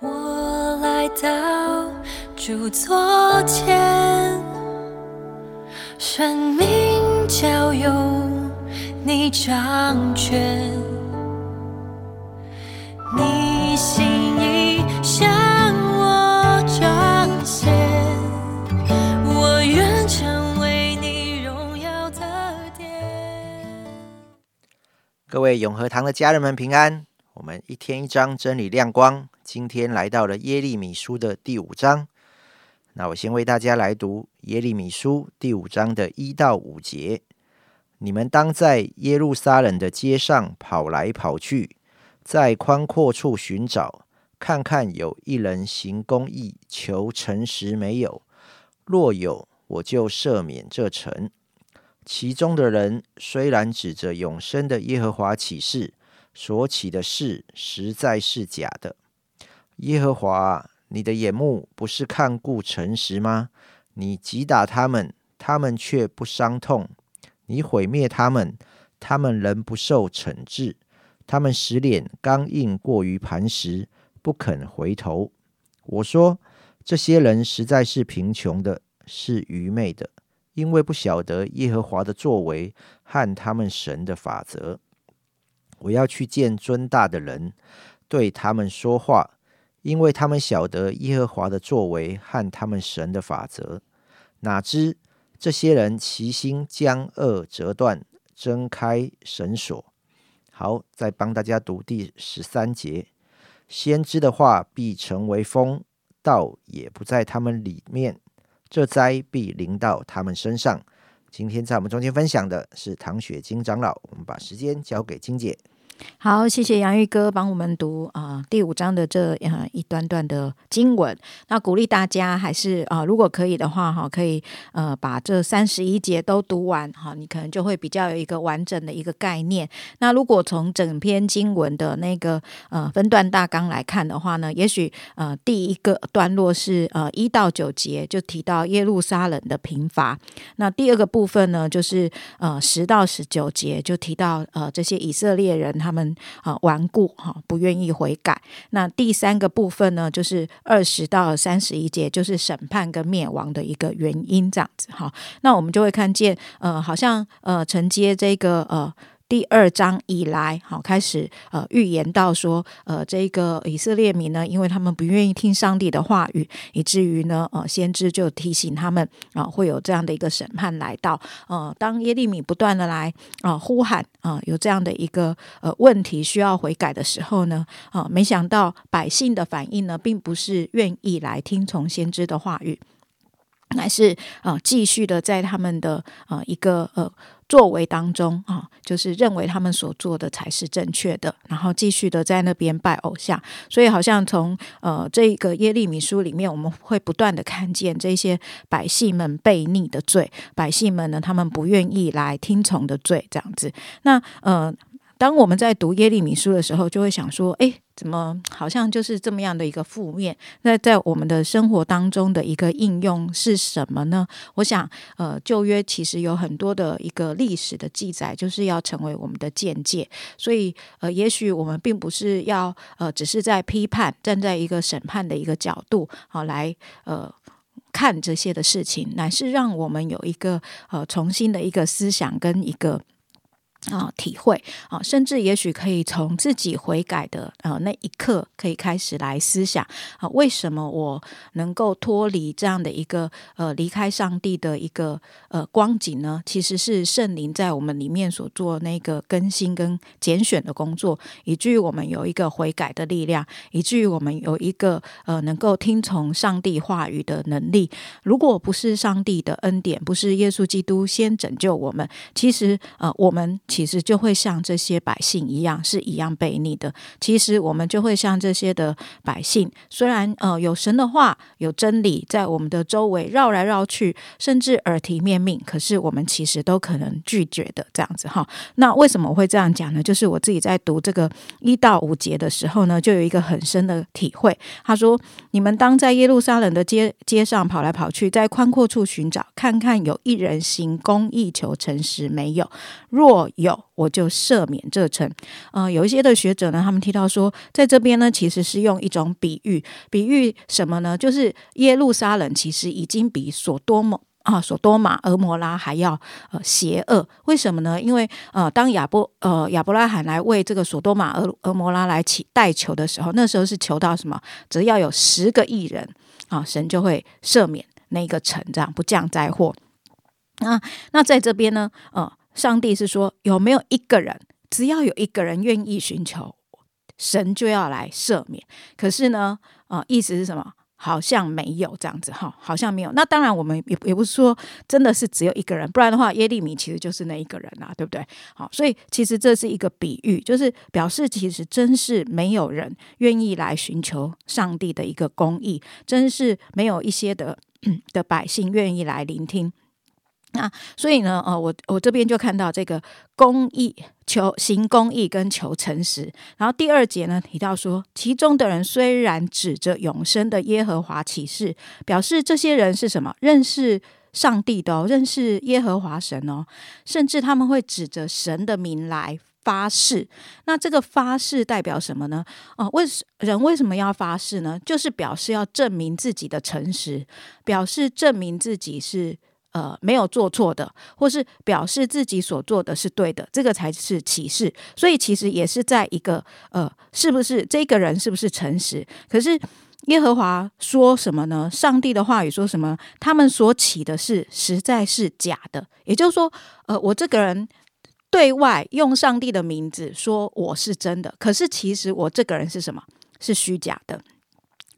我来到主座前，生命交由你掌权，你心意向我彰显，我愿成为你荣耀的殿。各位永和堂的家人们平安。我们一天一章真理亮光，今天来到了耶利米书的第五章。那我先为大家来读耶利米书第五章的一到五节。你们当在耶路撒冷的街上跑来跑去，在宽阔处寻找，看看有一人行公义、求诚实没有？若有，我就赦免这城。其中的人虽然指着永生的耶和华起誓，所起的事实在是假的。耶和华，你的眼目不是看顾诚实吗？你击打他们，他们却不伤痛；你毁灭他们，他们仍不受惩治。他们使脸刚硬，过于磐石，不肯回头。我说，这些人实在是贫穷的，是愚昧的，因为不晓得耶和华的作为和他们神的法则。我要去见尊大的人，对他们说话，因为他们晓得耶和华的作为和他们神的法则。哪知这些人齐心将恶折断，挣开绳索。好，再帮大家读第十三节：先知的话必成为风，道也不在他们里面。这灾必临到他们身上。今天在我们中间分享的是唐雪晶长老，我们把时间交给金姐。好，谢谢杨玉哥帮我们读啊第五章的这呃一段段的经文。那鼓励大家还是啊，如果可以的话哈，可以呃把这三十一节都读完哈，你可能就会比较有一个完整的一个概念。那如果从整篇经文的那个呃分段大纲来看的话呢，也许呃第一个段落是呃一到九节就提到耶路撒冷的贫乏，那第二个部分呢就是呃十到十九节就提到呃这些以色列人他。们啊顽固哈，不愿意悔改。那第三个部分呢，就是二十到三十一节，就是审判跟灭亡的一个原因，这样子哈。那我们就会看见，呃，好像呃承接这个呃。第二章以来，好开始呃预言到说，呃这个以色列民呢，因为他们不愿意听上帝的话语，以至于呢，呃先知就提醒他们啊，会有这样的一个审判来到。呃，当耶利米不断的来啊呼喊啊，有这样的一个呃问题需要悔改的时候呢，啊没想到百姓的反应呢，并不是愿意来听从先知的话语，乃是啊继续的在他们的啊一个呃。作为当中啊，就是认为他们所做的才是正确的，然后继续的在那边拜偶像，所以好像从呃这个耶利米书里面，我们会不断的看见这些百姓们悖逆的罪，百姓们呢，他们不愿意来听从的罪，这样子。那呃。当我们在读耶利米书的时候，就会想说：哎，怎么好像就是这么样的一个负面？那在我们的生活当中的一个应用是什么呢？我想，呃，旧约其实有很多的一个历史的记载，就是要成为我们的见解。所以，呃，也许我们并不是要呃，只是在批判，站在一个审判的一个角度，好来呃看这些的事情，乃是让我们有一个呃重新的一个思想跟一个。啊，体会啊，甚至也许可以从自己悔改的呃那一刻，可以开始来思想啊，为什么我能够脱离这样的一个呃离开上帝的一个呃光景呢？其实是圣灵在我们里面所做那个更新跟拣选的工作，以至于我们有一个悔改的力量，以至于我们有一个呃能够听从上帝话语的能力。如果不是上帝的恩典，不是耶稣基督先拯救我们，其实呃我们。其实就会像这些百姓一样，是一样悖逆的。其实我们就会像这些的百姓，虽然呃有神的话、有真理在我们的周围绕来绕去，甚至耳提面命，可是我们其实都可能拒绝的这样子哈。那为什么我会这样讲呢？就是我自己在读这个一到五节的时候呢，就有一个很深的体会。他说：“你们当在耶路撒冷的街街上跑来跑去，在宽阔处寻找，看看有一人行公义、求诚实没有？若，有我就赦免这城。呃，有一些的学者呢，他们提到说，在这边呢，其实是用一种比喻，比喻什么呢？就是耶路撒冷其实已经比所多玛啊，所多玛、俄摩拉还要呃邪恶。为什么呢？因为呃，当亚伯呃亚伯拉罕来为这个所多玛、俄俄摩拉来祈代求的时候，那时候是求到什么？只要有十个艺人啊，神就会赦免那个城，这样不降灾祸。那那在这边呢，呃，上帝是说有没有一个人，只要有一个人愿意寻求，神就要来赦免。可是呢，呃，意思是什么？好像没有这样子哈，好像没有。那当然，我们也也不是说真的是只有一个人，不然的话，耶利米其实就是那一个人啊，对不对？好，所以其实这是一个比喻，就是表示其实真是没有人愿意来寻求上帝的一个公义，真是没有一些的 的百姓愿意来聆听。那所以呢，呃，我我这边就看到这个公义求行公义跟求诚实。然后第二节呢提到说，其中的人虽然指着永生的耶和华起誓，表示这些人是什么？认识上帝的哦，认识耶和华神哦，甚至他们会指着神的名来发誓。那这个发誓代表什么呢？哦，为人为什么要发誓呢？就是表示要证明自己的诚实，表示证明自己是。呃，没有做错的，或是表示自己所做的是对的，这个才是启示。所以其实也是在一个呃，是不是这个人是不是诚实？可是耶和华说什么呢？上帝的话语说什么？他们所起的是实在是假的。也就是说，呃，我这个人对外用上帝的名字说我是真的，可是其实我这个人是什么？是虚假的。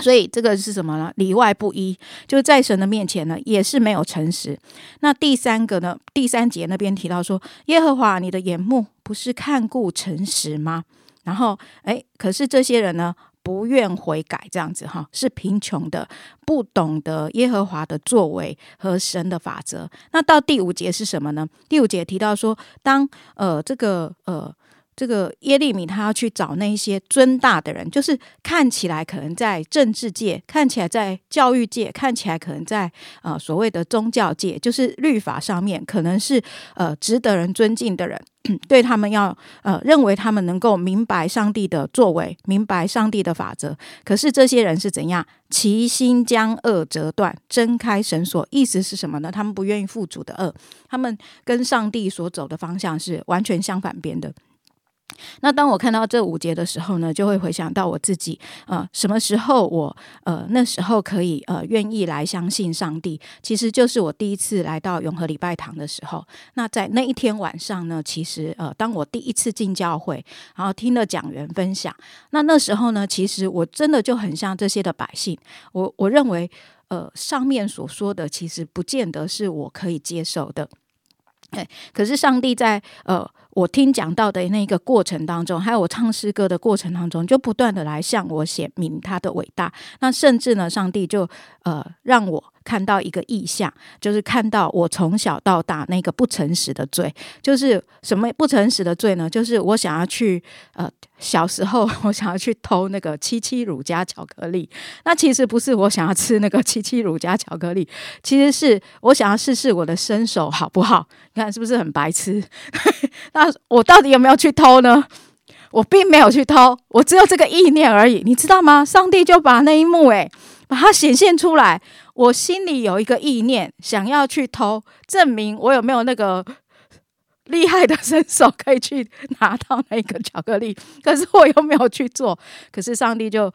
所以这个是什么呢？里外不一，就是在神的面前呢，也是没有诚实。那第三个呢？第三节那边提到说，耶和华你的眼目不是看顾诚实吗？然后，哎，可是这些人呢，不愿悔改，这样子哈，是贫穷的，不懂得耶和华的作为和神的法则。那到第五节是什么呢？第五节提到说，当呃这个呃。这个耶利米他要去找那些尊大的人，就是看起来可能在政治界，看起来在教育界，看起来可能在呃所谓的宗教界，就是律法上面可能是呃值得人尊敬的人，对他们要呃认为他们能够明白上帝的作为，明白上帝的法则。可是这些人是怎样？齐心将恶折断，睁开绳索，意思是什么呢？他们不愿意负主的恶，他们跟上帝所走的方向是完全相反边的。那当我看到这五节的时候呢，就会回想到我自己，呃，什么时候我呃那时候可以呃愿意来相信上帝，其实就是我第一次来到永和礼拜堂的时候。那在那一天晚上呢，其实呃，当我第一次进教会，然后听了讲员分享，那那时候呢，其实我真的就很像这些的百姓，我我认为呃上面所说的其实不见得是我可以接受的。哎，可是上帝在呃，我听讲到的那个过程当中，还有我唱诗歌的过程当中，就不断的来向我显明他的伟大。那甚至呢，上帝就呃让我。看到一个意象，就是看到我从小到大那个不诚实的罪，就是什么不诚实的罪呢？就是我想要去呃，小时候 我想要去偷那个七七乳加巧克力，那其实不是我想要吃那个七七乳加巧克力，其实是我想要试试我的身手好不好？你看是不是很白痴？那我到底有没有去偷呢？我并没有去偷，我只有这个意念而已，你知道吗？上帝就把那一幕诶，把它显现出来。我心里有一个意念，想要去偷，证明我有没有那个厉害的身手，可以去拿到那个巧克力。可是我又没有去做。可是上帝就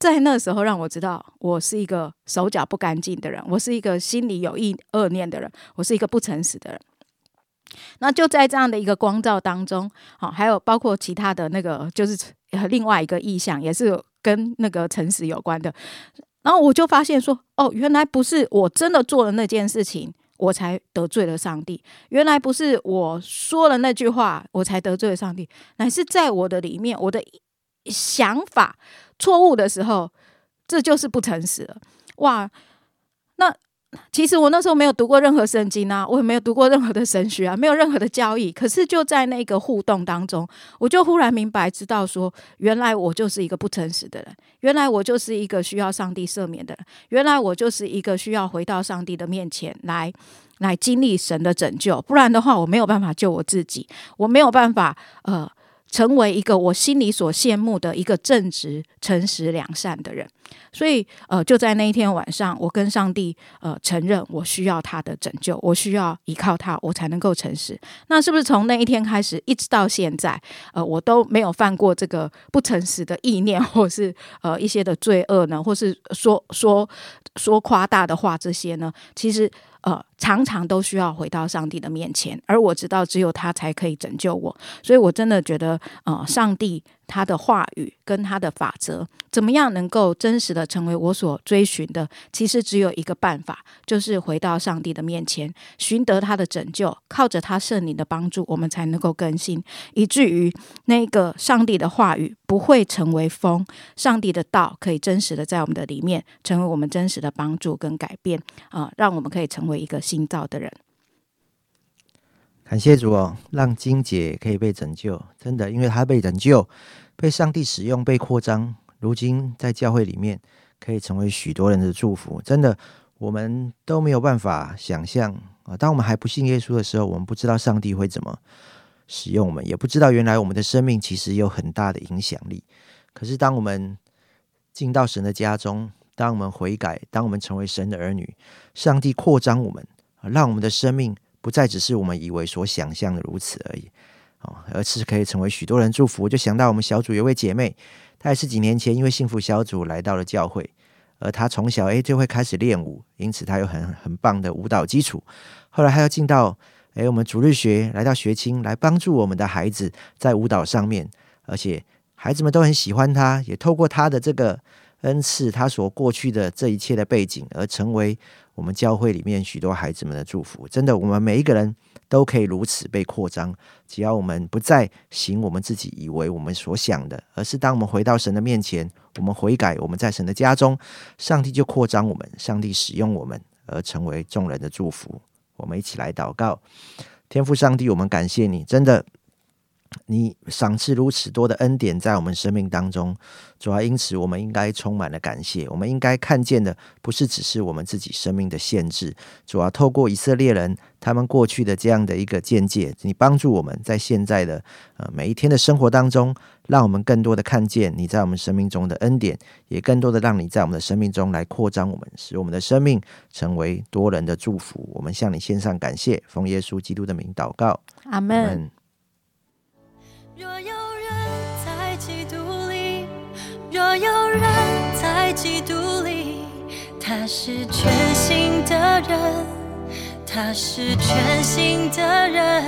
在那时候让我知道，我是一个手脚不干净的人，我是一个心里有意恶念的人，我是一个不诚实的人。那就在这样的一个光照当中，好，还有包括其他的那个，就是另外一个意象，也是跟那个诚实有关的。然后我就发现说，哦，原来不是我真的做了那件事情，我才得罪了上帝。原来不是我说了那句话，我才得罪了上帝，乃是在我的里面，我的想法错误的时候，这就是不诚实了。哇，那其实我那时候没有读过任何圣经啊，我也没有读过任何的神学啊，没有任何的教义。可是就在那个互动当中，我就忽然明白，知道说，原来我就是一个不诚实的人，原来我就是一个需要上帝赦免的人，原来我就是一个需要回到上帝的面前来，来经历神的拯救。不然的话，我没有办法救我自己，我没有办法呃。成为一个我心里所羡慕的一个正直、诚实、良善的人，所以呃，就在那一天晚上，我跟上帝呃承认，我需要他的拯救，我需要依靠他，我才能够诚实。那是不是从那一天开始，一直到现在，呃，我都没有犯过这个不诚实的意念，或是呃一些的罪恶呢？或是说说说夸大的话这些呢？其实。呃，常常都需要回到上帝的面前，而我知道只有他才可以拯救我，所以我真的觉得，呃，上帝。他的话语跟他的法则，怎么样能够真实的成为我所追寻的？其实只有一个办法，就是回到上帝的面前，寻得他的拯救，靠着他圣灵的帮助，我们才能够更新，以至于那个上帝的话语不会成为风，上帝的道可以真实的在我们的里面，成为我们真实的帮助跟改变啊，让我们可以成为一个新造的人。感谢主哦，让金姐可以被拯救，真的，因为她被拯救。被上帝使用、被扩张，如今在教会里面可以成为许多人的祝福。真的，我们都没有办法想象啊！当我们还不信耶稣的时候，我们不知道上帝会怎么使用我们，也不知道原来我们的生命其实有很大的影响力。可是，当我们进到神的家中，当我们悔改，当我们成为神的儿女，上帝扩张我们，让我们的生命不再只是我们以为所想象的如此而已。哦，而是可以成为许多人祝福。我就想到我们小组有位姐妹，她也是几年前因为幸福小组来到了教会，而她从小诶就会开始练舞，因此她有很很棒的舞蹈基础。后来她又进到诶我们主日学来到学青来帮助我们的孩子在舞蹈上面，而且孩子们都很喜欢她，也透过她的这个恩赐，她所过去的这一切的背景，而成为我们教会里面许多孩子们的祝福。真的，我们每一个人。都可以如此被扩张，只要我们不再行我们自己以为我们所想的，而是当我们回到神的面前，我们悔改，我们在神的家中，上帝就扩张我们，上帝使用我们，而成为众人的祝福。我们一起来祷告，天父上帝，我们感谢你，真的。你赏赐如此多的恩典在我们生命当中，主要因此我们应该充满了感谢。我们应该看见的不是只是我们自己生命的限制，主要透过以色列人他们过去的这样的一个见解，你帮助我们在现在的呃每一天的生活当中，让我们更多的看见你在我们生命中的恩典，也更多的让你在我们的生命中来扩张我们，使我们的生命成为多人的祝福。我们向你献上感谢，奉耶稣基督的名祷告，阿门。若有人在基督里，若有人在基督里，他是全新的人，他是全新的人。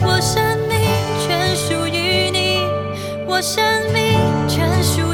我生命全属于你，我生命全属。